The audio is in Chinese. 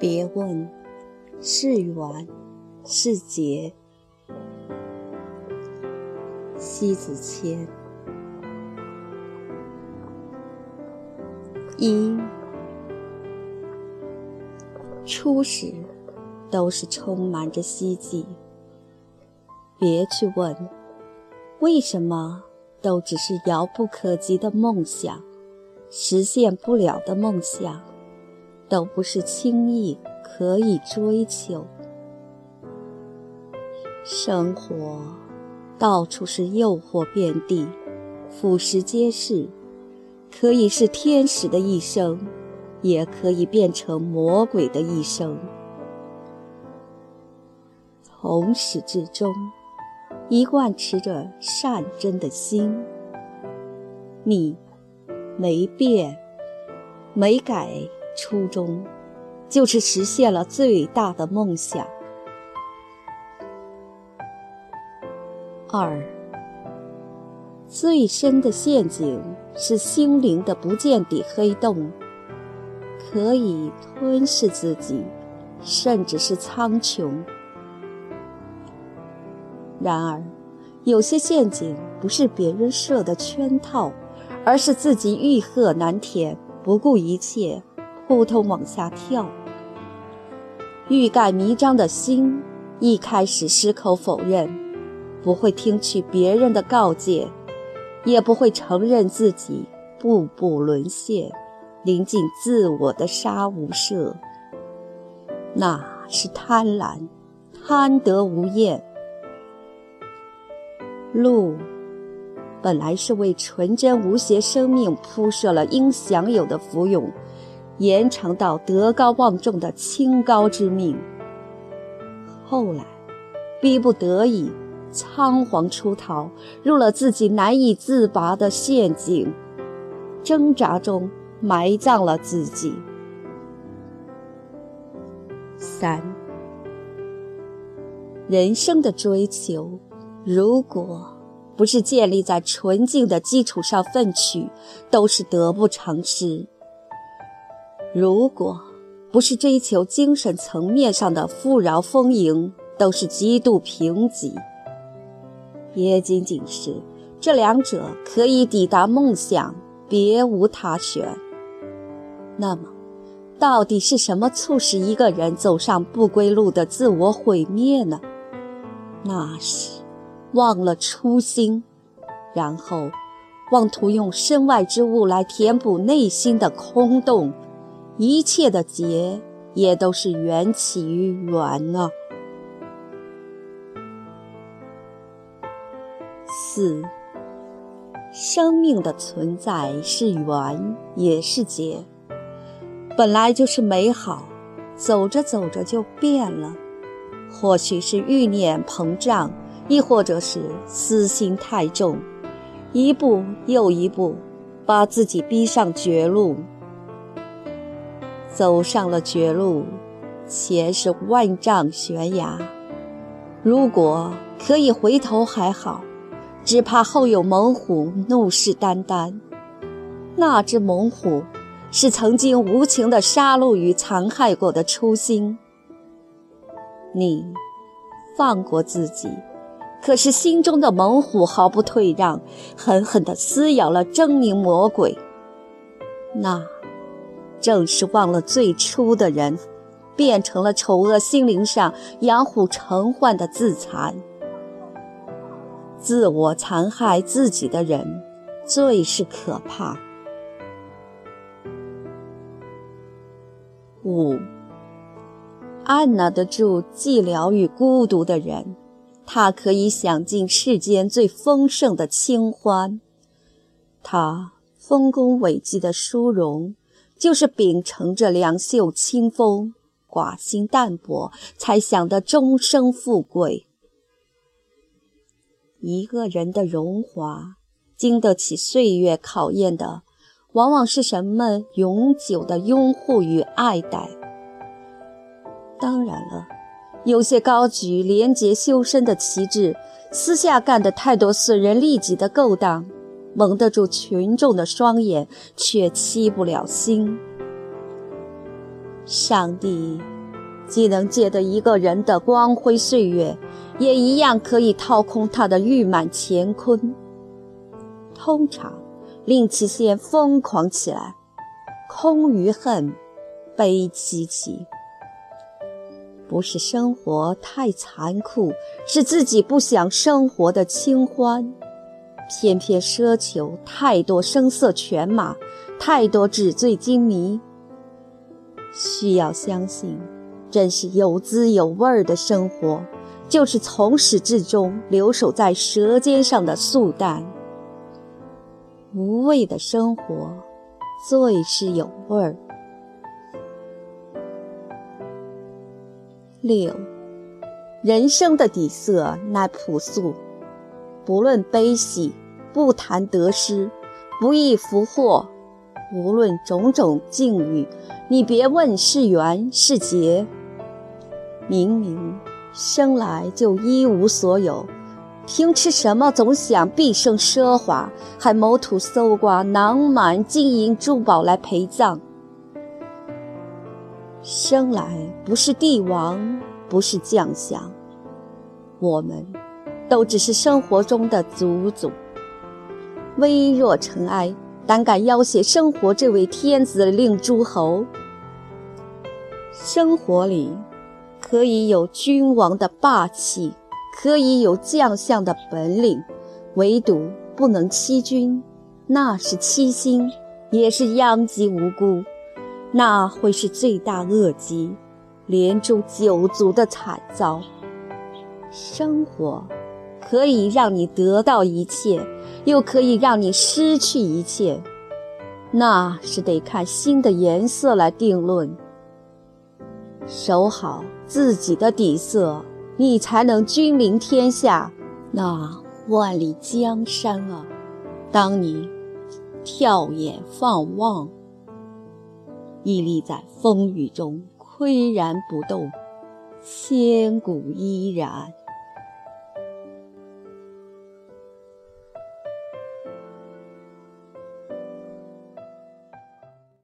别问：是缘是劫？西子谦。一初始都是充满着希冀，别去问为什么，都只是遥不可及的梦想，实现不了的梦想，都不是轻易可以追求。生活到处是诱惑遍地，腐蚀皆是。可以是天使的一生，也可以变成魔鬼的一生。从始至终，一贯持着善真的心。你没变，没改初衷，就是实现了最大的梦想。二。最深的陷阱是心灵的不见底黑洞，可以吞噬自己，甚至是苍穹。然而，有些陷阱不是别人设的圈套，而是自己欲壑难填，不顾一切，扑通往下跳。欲盖弥彰的心，一开始矢口否认，不会听取别人的告诫。也不会承认自己步步沦陷，临近自我的杀无赦。那是贪婪，贪得无厌。路本来是为纯真无邪生命铺设了应享有的福永，延长到德高望重的清高之命。后来，逼不得已。仓皇出逃，入了自己难以自拔的陷阱，挣扎中埋葬了自己。三，人生的追求，如果不是建立在纯净的基础上奋取，都是得不偿失；如果不是追求精神层面上的富饶丰盈，都是极度贫瘠。也仅仅是这两者可以抵达梦想，别无他选。那么，到底是什么促使一个人走上不归路的自我毁灭呢？那是忘了初心，然后妄图用身外之物来填补内心的空洞。一切的结，也都是缘起于缘啊。四，生命的存在是缘也是劫，本来就是美好，走着走着就变了。或许是欲念膨胀，亦或者是私心太重，一步又一步，把自己逼上绝路。走上了绝路，前是万丈悬崖，如果可以回头还好。只怕后有猛虎怒视眈眈，那只猛虎是曾经无情的杀戮与残害过的初心。你放过自己，可是心中的猛虎毫不退让，狠狠地撕咬了狰狞魔鬼。那正是忘了最初的人，变成了丑恶心灵上养虎成患的自残。自我残害自己的人，最是可怕。五，按捺得住寂寥与孤独的人，他可以享尽世间最丰盛的清欢。他丰功伟绩的殊荣，就是秉承着两袖清风，寡心淡泊，才享得终生富贵。一个人的荣华，经得起岁月考验的，往往是什么永久的拥护与爱戴。当然了，有些高举廉洁修身的旗帜，私下干的太多损人利己的勾当，蒙得住群众的双眼，却欺不了心。上帝既能借得一个人的光辉岁月，也一样可以掏空他的玉满乾坤。通常，令其先疯狂起来，空余恨，悲戚戚。不是生活太残酷，是自己不想生活的清欢。偏偏奢求太多声色犬马，太多纸醉金迷。需要相信，真是有滋有味儿的生活，就是从始至终留守在舌尖上的素淡。无味的生活，最是有味儿。六，人生的底色乃朴素，不论悲喜，不谈得失，不易福祸。无论种种境遇，你别问是缘是劫。明明生来就一无所有，凭吃什么总想毕生奢华，还谋图搜刮囊满金银珠宝来陪葬？生来不是帝王，不是将相，我们都只是生活中的祖祖，微弱尘埃，胆敢要挟生活这位天子令诸侯。生活里可以有君王的霸气，可以有将相的本领，唯独不能欺君，那是欺心，也是殃及无辜。那会是罪大恶极，连诛九族的惨遭。生活可以让你得到一切，又可以让你失去一切，那是得看心的颜色来定论。守好自己的底色，你才能君临天下。那万里江山啊，当你跳眼放望。屹立在风雨中，岿然不动，千古依然。